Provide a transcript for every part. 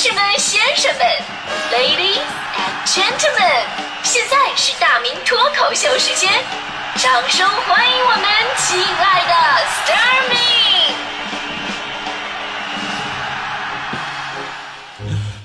士们、先生们，Ladies and Gentlemen，现在是大明脱口秀时间，掌声欢迎我们亲爱的 s t a r m y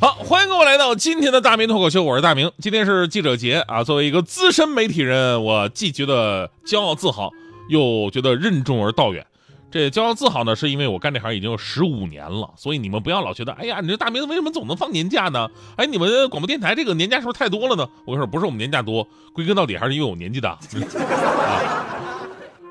好，欢迎各位来到今天的大明脱口秀，我是大明。今天是记者节啊，作为一个资深媒体人，我既觉得骄傲自豪，又觉得任重而道远。这骄傲自豪呢，是因为我干这行已经有十五年了，所以你们不要老觉得，哎呀，你这大明为什么总能放年假呢？哎，你们广播电台这个年假是不是太多了呢？我跟你说，不是我们年假多，归根到底还是因为我年纪大。啊，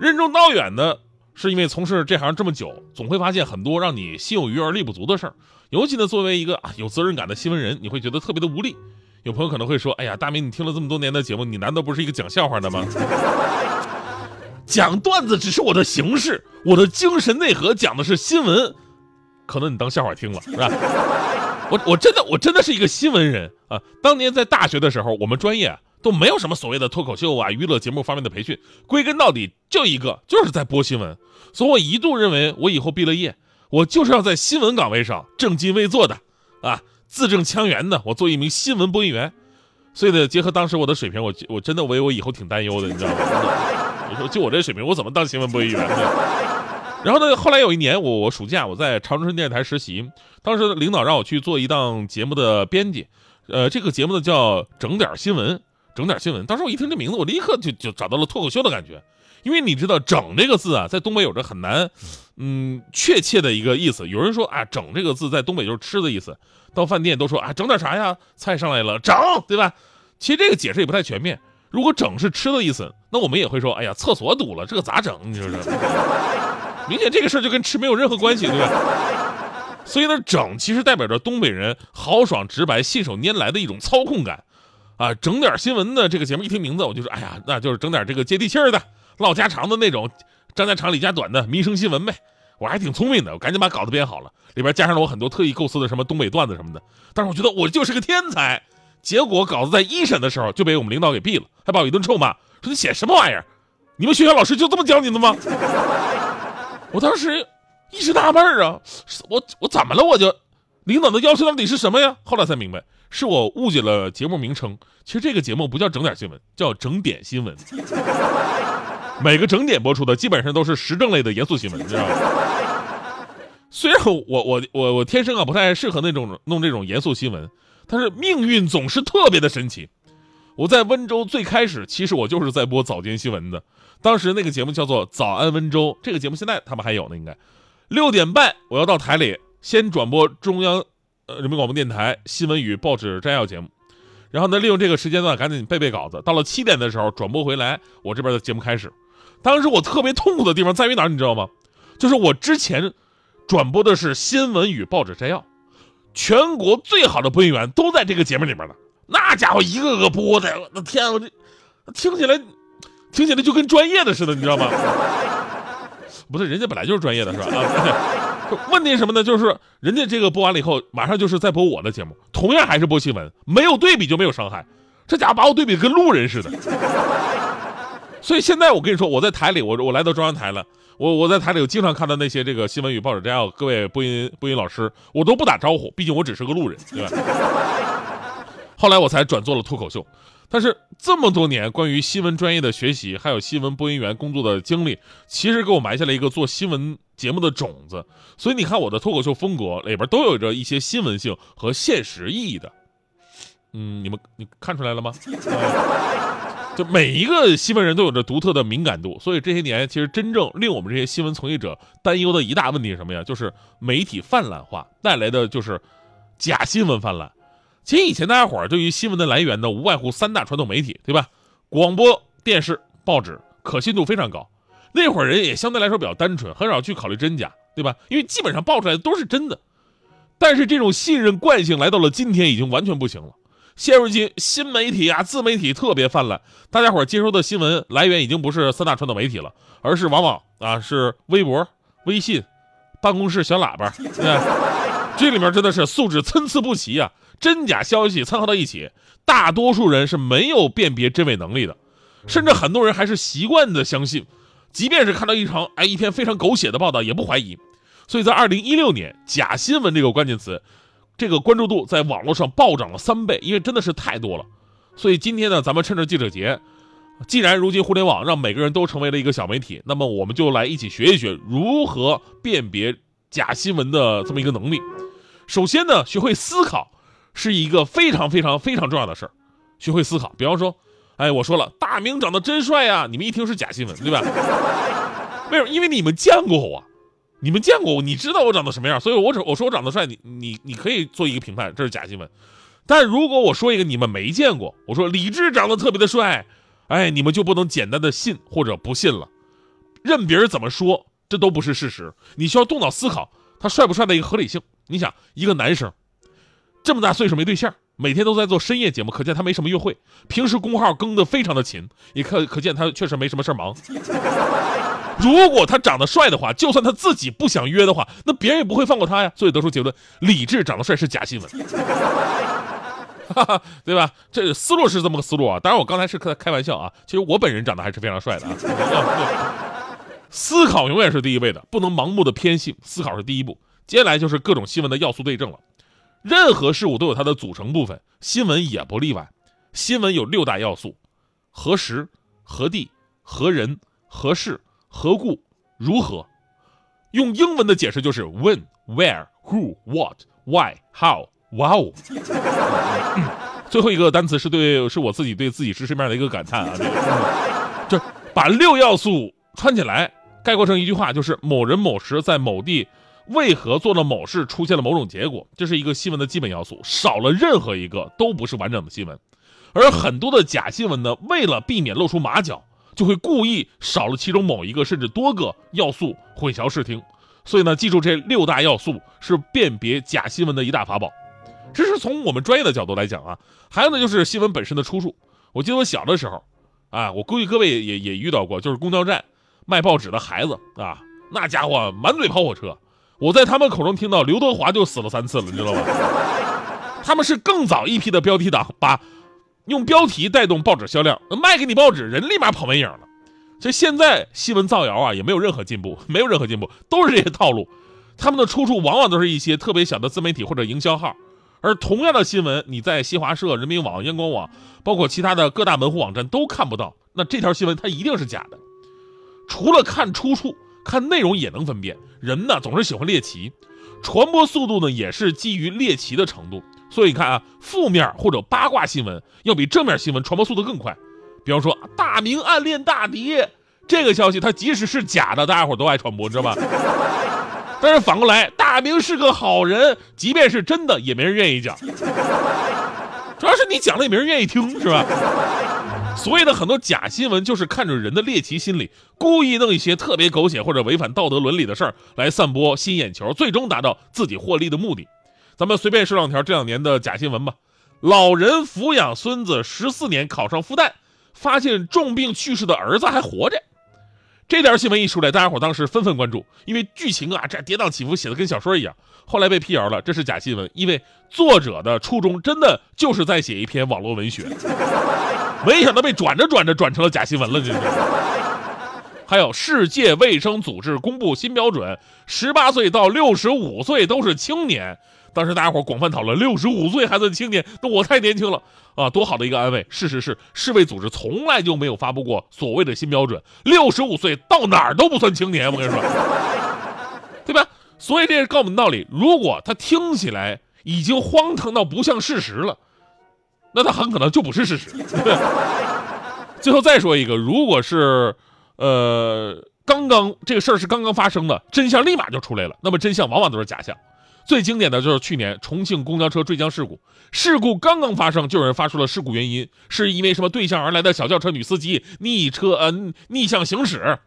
任重道远呢是因为从事这行这么久，总会发现很多让你心有余而力不足的事儿。尤其呢，作为一个啊有责任感的新闻人，你会觉得特别的无力。有朋友可能会说，哎呀，大明，你听了这么多年的节目，你难道不是一个讲笑话的吗？讲段子只是我的形式，我的精神内核讲的是新闻，可能你当笑话听了，是吧？我我真的我真的是一个新闻人啊！当年在大学的时候，我们专业都没有什么所谓的脱口秀啊、娱乐节目方面的培训，归根到底就一个，就是在播新闻。所以我一度认为，我以后毕了业，我就是要在新闻岗位上正襟危坐的啊，字正腔圆的，我做一名新闻播音员。所以呢，结合当时我的水平，我我真的为我以后挺担忧的，你知道吗？我说就我这水平，我怎么当新闻播音员呢？然后呢，后来有一年，我我暑假我在长春电视台实习，当时领导让我去做一档节目的编辑，呃，这个节目呢叫整点新闻，整点新闻。当时我一听这名字，我立刻就就找到了脱口秀的感觉，因为你知道“整”这个字啊，在东北有着很难，嗯，确切的一个意思。有人说啊，“整”这个字在东北就是吃的意思，到饭店都说啊，整点啥呀？菜上来了，整，对吧？其实这个解释也不太全面。如果整是吃的意思，那我们也会说，哎呀，厕所堵了，这个咋整？你说说，明显这个事儿就跟吃没有任何关系，对吧？所以呢，整其实代表着东北人豪爽直白、信手拈来的一种操控感，啊，整点新闻的这个节目一听名字，我就说，哎呀，那就是整点这个接地气儿的、唠家常的那种，张家长李家短的民生新闻呗。我还挺聪明的，我赶紧把稿子编好了，里边加上了我很多特意构思的什么东北段子什么的。但是我觉得我就是个天才。结果稿子在一审的时候就被我们领导给毙了，还把我一顿臭骂，说你写什么玩意儿？你们学校老师就这么教你的吗？我当时一时纳闷啊，我我怎么了？我就领导的要求到底是什么呀？后来才明白，是我误解了节目名称。其实这个节目不叫整点新闻，叫整点新闻。每个整点播出的基本上都是时政类的严肃新闻，你知道吗？虽然我我我我天生啊不太适合那种弄这种严肃新闻。但是命运总是特别的神奇。我在温州最开始，其实我就是在播早间新闻的。当时那个节目叫做《早安温州》，这个节目现在他们还有呢，应该。六点半我要到台里先转播中央呃人民广播电台新闻与报纸摘要节目，然后呢利用这个时间段赶紧背背稿子。到了七点的时候转播回来，我这边的节目开始。当时我特别痛苦的地方在于哪儿，你知道吗？就是我之前转播的是新闻与报纸摘要。全国最好的播音员都在这个节目里面呢，那家伙一个个播的，我的天，我这听起来听起来就跟专业的似的，你知道吗？不是，人家本来就是专业的，是吧？啊，问题什么呢？就是人家这个播完了以后，马上就是在播我的节目，同样还是播新闻，没有对比就没有伤害。这家伙把我对比跟路人似的。所以现在我跟你说，我在台里，我我来到中央台了。我我在台里，我经常看到那些这个新闻与报纸摘要，各位播音播音老师，我都不打招呼，毕竟我只是个路人，对吧？后来我才转做了脱口秀，但是这么多年关于新闻专业的学习，还有新闻播音员工作的经历，其实给我埋下了一个做新闻节目的种子。所以你看我的脱口秀风格里边都有着一些新闻性和现实意义的。嗯，你们你看出来了吗？就每一个新闻人都有着独特的敏感度，所以这些年其实真正令我们这些新闻从业者担忧的一大问题是什么呀？就是媒体泛滥化带来的就是假新闻泛滥。其实以前大家伙儿对于新闻的来源呢，无外乎三大传统媒体，对吧？广播电视、报纸，可信度非常高。那会儿人也相对来说比较单纯，很少去考虑真假，对吧？因为基本上报出来的都是真的。但是这种信任惯性来到了今天，已经完全不行了。现如今，新媒体啊、自媒体特别泛滥，大家伙儿接收的新闻来源已经不是三大传统媒体了，而是往往啊是微博、微信、办公室小喇叭，这里面真的是素质参差不齐啊，真假消息掺和到一起，大多数人是没有辨别真伪能力的，甚至很多人还是习惯的相信，即便是看到一场哎一篇非常狗血的报道也不怀疑，所以在二零一六年，假新闻这个关键词。这个关注度在网络上暴涨了三倍，因为真的是太多了。所以今天呢，咱们趁着记者节，既然如今互联网让每个人都成为了一个小媒体，那么我们就来一起学一学如何辨别假新闻的这么一个能力。首先呢，学会思考是一个非常非常非常重要的事儿。学会思考，比方说，哎，我说了，大明长得真帅呀，你们一听是假新闻，对吧？为什么？因为你们见过我，你们见过我，你知道我长得什么样，所以我只我说我长得帅，你你你可以做一个评判，这是假新闻。但如果我说一个你们没见过，我说李志长得特别的帅，哎，你们就不能简单的信或者不信了，任别人怎么说，这都不是事实。你需要动脑思考，他帅不帅的一个合理性。你想，一个男生这么大岁数没对象，每天都在做深夜节目，可见他没什么约会。平时公号更的非常的勤，也可可见他确实没什么事儿忙。如果他长得帅的话，就算他自己不想约的话，那别人也不会放过他呀。所以得出结论，李智长得帅是假新闻，对吧？这思路是这么个思路啊。当然，我刚才是开开玩笑啊。其实我本人长得还是非常帅的啊。思考永远是第一位的，不能盲目的偏信，思考是第一步。接下来就是各种新闻的要素对证了。任何事物都有它的组成部分，新闻也不例外。新闻有六大要素：何时、何地、何人、何事、何故、如何。用英文的解释就是 when、where、who、what、why、how、wow。最后一个单词是对，是我自己对自己知识面的一个感叹啊，就是把六要素串起来，概括成一句话，就是某人某时在某地。为何做了某事出现了某种结果？这是一个新闻的基本要素，少了任何一个都不是完整的新闻。而很多的假新闻呢，为了避免露出马脚，就会故意少了其中某一个甚至多个要素，混淆视听。所以呢，记住这六大要素是辨别假新闻的一大法宝。这是从我们专业的角度来讲啊。还有呢，就是新闻本身的出处。我记得我小的时候，啊，我估计各位也也遇到过，就是公交站卖报纸的孩子啊，那家伙满嘴跑火车。我在他们口中听到刘德华就死了三次了，你知道吗？他们是更早一批的标题党，把用标题带动报纸销量，卖给你报纸，人立马跑没影了。所以现在新闻造谣啊，也没有任何进步，没有任何进步，都是这些套路。他们的出处往往都是一些特别小的自媒体或者营销号，而同样的新闻，你在新华社、人民网、央广网，包括其他的各大门户网站都看不到。那这条新闻它一定是假的。除了看出处。看内容也能分辨，人呢总是喜欢猎奇，传播速度呢也是基于猎奇的程度。所以你看啊，负面或者八卦新闻要比正面新闻传播速度更快。比方说大明暗恋大迪这个消息，它即使是假的，大家伙都爱传播，知道吧？但是反过来，大明是个好人，即便是真的，也没人愿意讲。主要是你讲了也没人愿意听，是吧？所谓的很多假新闻，就是看着人的猎奇心理，故意弄一些特别狗血或者违反道德伦理的事儿来散播吸眼球，最终达到自己获利的目的。咱们随便说两条这两年的假新闻吧。老人抚养孙子十四年，考上复旦，发现重病去世的儿子还活着。这条新闻一出来，大家伙当时纷纷关注，因为剧情啊这跌宕起伏，写的跟小说一样。后来被辟谣了，这是假新闻，因为作者的初衷真的就是在写一篇网络文学。没想到被转着转着转成了假新闻了，这是。还有世界卫生组织公布新标准，十八岁到六十五岁都是青年。当时大家伙广泛讨论，六十五岁还算青年，那我太年轻了啊！多好的一个安慰。事实是，世卫组织从来就没有发布过所谓的新标准，六十五岁到哪儿都不算青年。我跟你说，对吧？所以这是告诉我们道理：如果他听起来已经荒唐到不像事实了。那他很可能就不是事实。最后再说一个，如果是，呃，刚刚这个事儿是刚刚发生的，真相立马就出来了，那么真相往往都是假象。最经典的就是去年重庆公交车坠江事故，事故刚刚发生，就有人发出了事故原因，是因为什么对向而来的小轿车女司机逆车呃逆向行驶。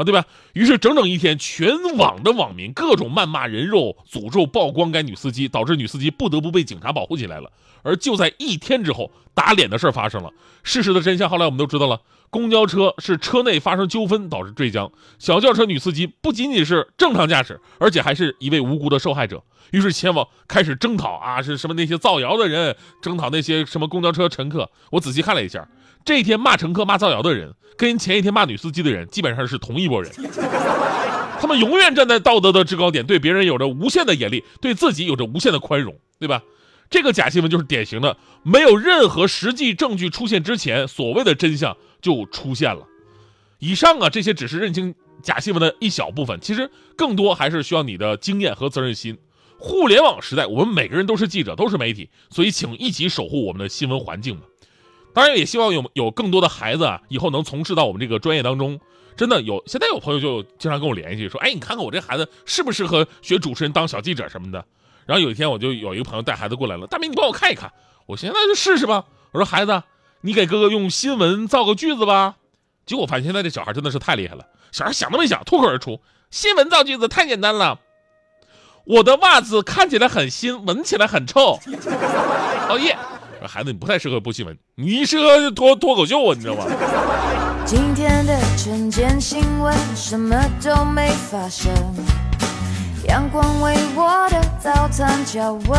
啊，对吧？于是整整一天，全网的网民各种谩骂人肉、诅咒、曝光该女司机，导致女司机不得不被警察保护起来了。而就在一天之后，打脸的事儿发生了。事实的真相后来我们都知道了：公交车是车内发生纠纷导致坠江，小轿车女司机不仅仅是正常驾驶，而且还是一位无辜的受害者。于是前往开始征讨啊，是什么那些造谣的人，征讨那些什么公交车乘客。我仔细看了一下。这一天骂乘客、骂造谣的人，跟前一天骂女司机的人基本上是同一拨人。他们永远站在道德的制高点，对别人有着无限的严厉，对自己有着无限的宽容。对吧？这个假新闻就是典型的，没有任何实际证据出现之前，所谓的真相就出现了。以上啊，这些只是认清假新闻的一小部分，其实更多还是需要你的经验和责任心。互联网时代，我们每个人都是记者，都是媒体，所以请一起守护我们的新闻环境吧。当然，也希望有有更多的孩子啊，以后能从事到我们这个专业当中。真的有，现在有朋友就经常跟我联系，说：“哎，你看看我这孩子适不适合学主持人当小记者什么的。”然后有一天，我就有一个朋友带孩子过来了，大明，你帮我看一看。我现在就试试吧。我说：“孩子，你给哥哥用新闻造个句子吧。”结果发现现在这小孩真的是太厉害了，小孩想都没想，脱口而出：“新闻造句子太简单了。”我的袜子看起来很新，闻起来很臭。哦耶！孩子，你不太适合播新闻，你适合脱脱口秀啊，你知道吗？今天的晨间新闻什么都没发生，阳光为我的早餐加温。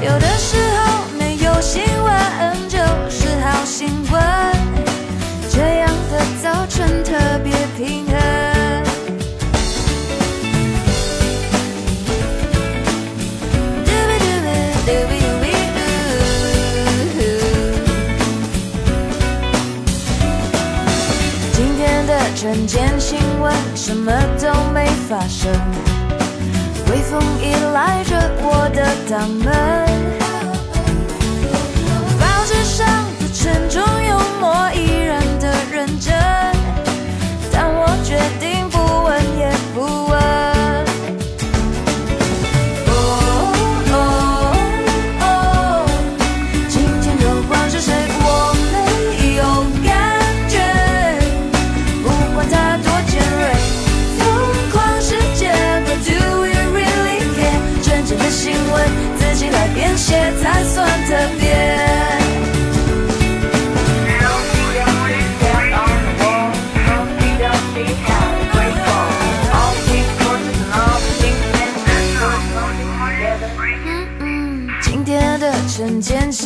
有的时候没有新闻就是好新闻，这样的早晨特别平衡。人间新闻什么都没发生，微风依赖着我的大门，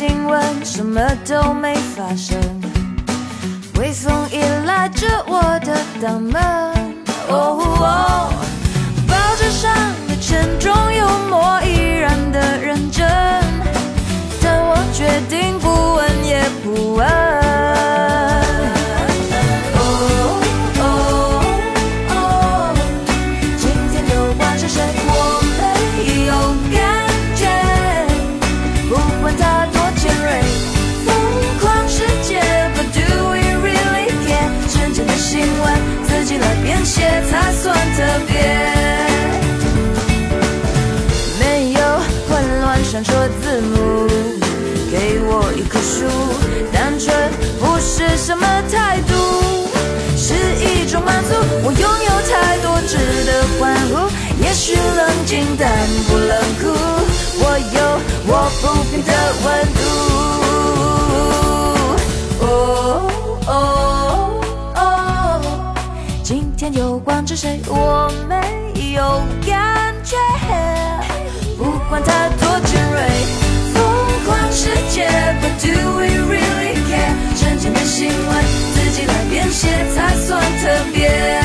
新闻什么都没发生，微风依赖着我的大门。哦，报纸上的沉重幽默依然的认真，但我决定闪烁字幕，给我一棵树，单纯不是什么态度，是一种满足。我拥有太多值得欢呼，也许冷静但不冷酷。我有我不变的温度。哦哦哦，今天又光着谁？我没今晚自己来编写才算特别。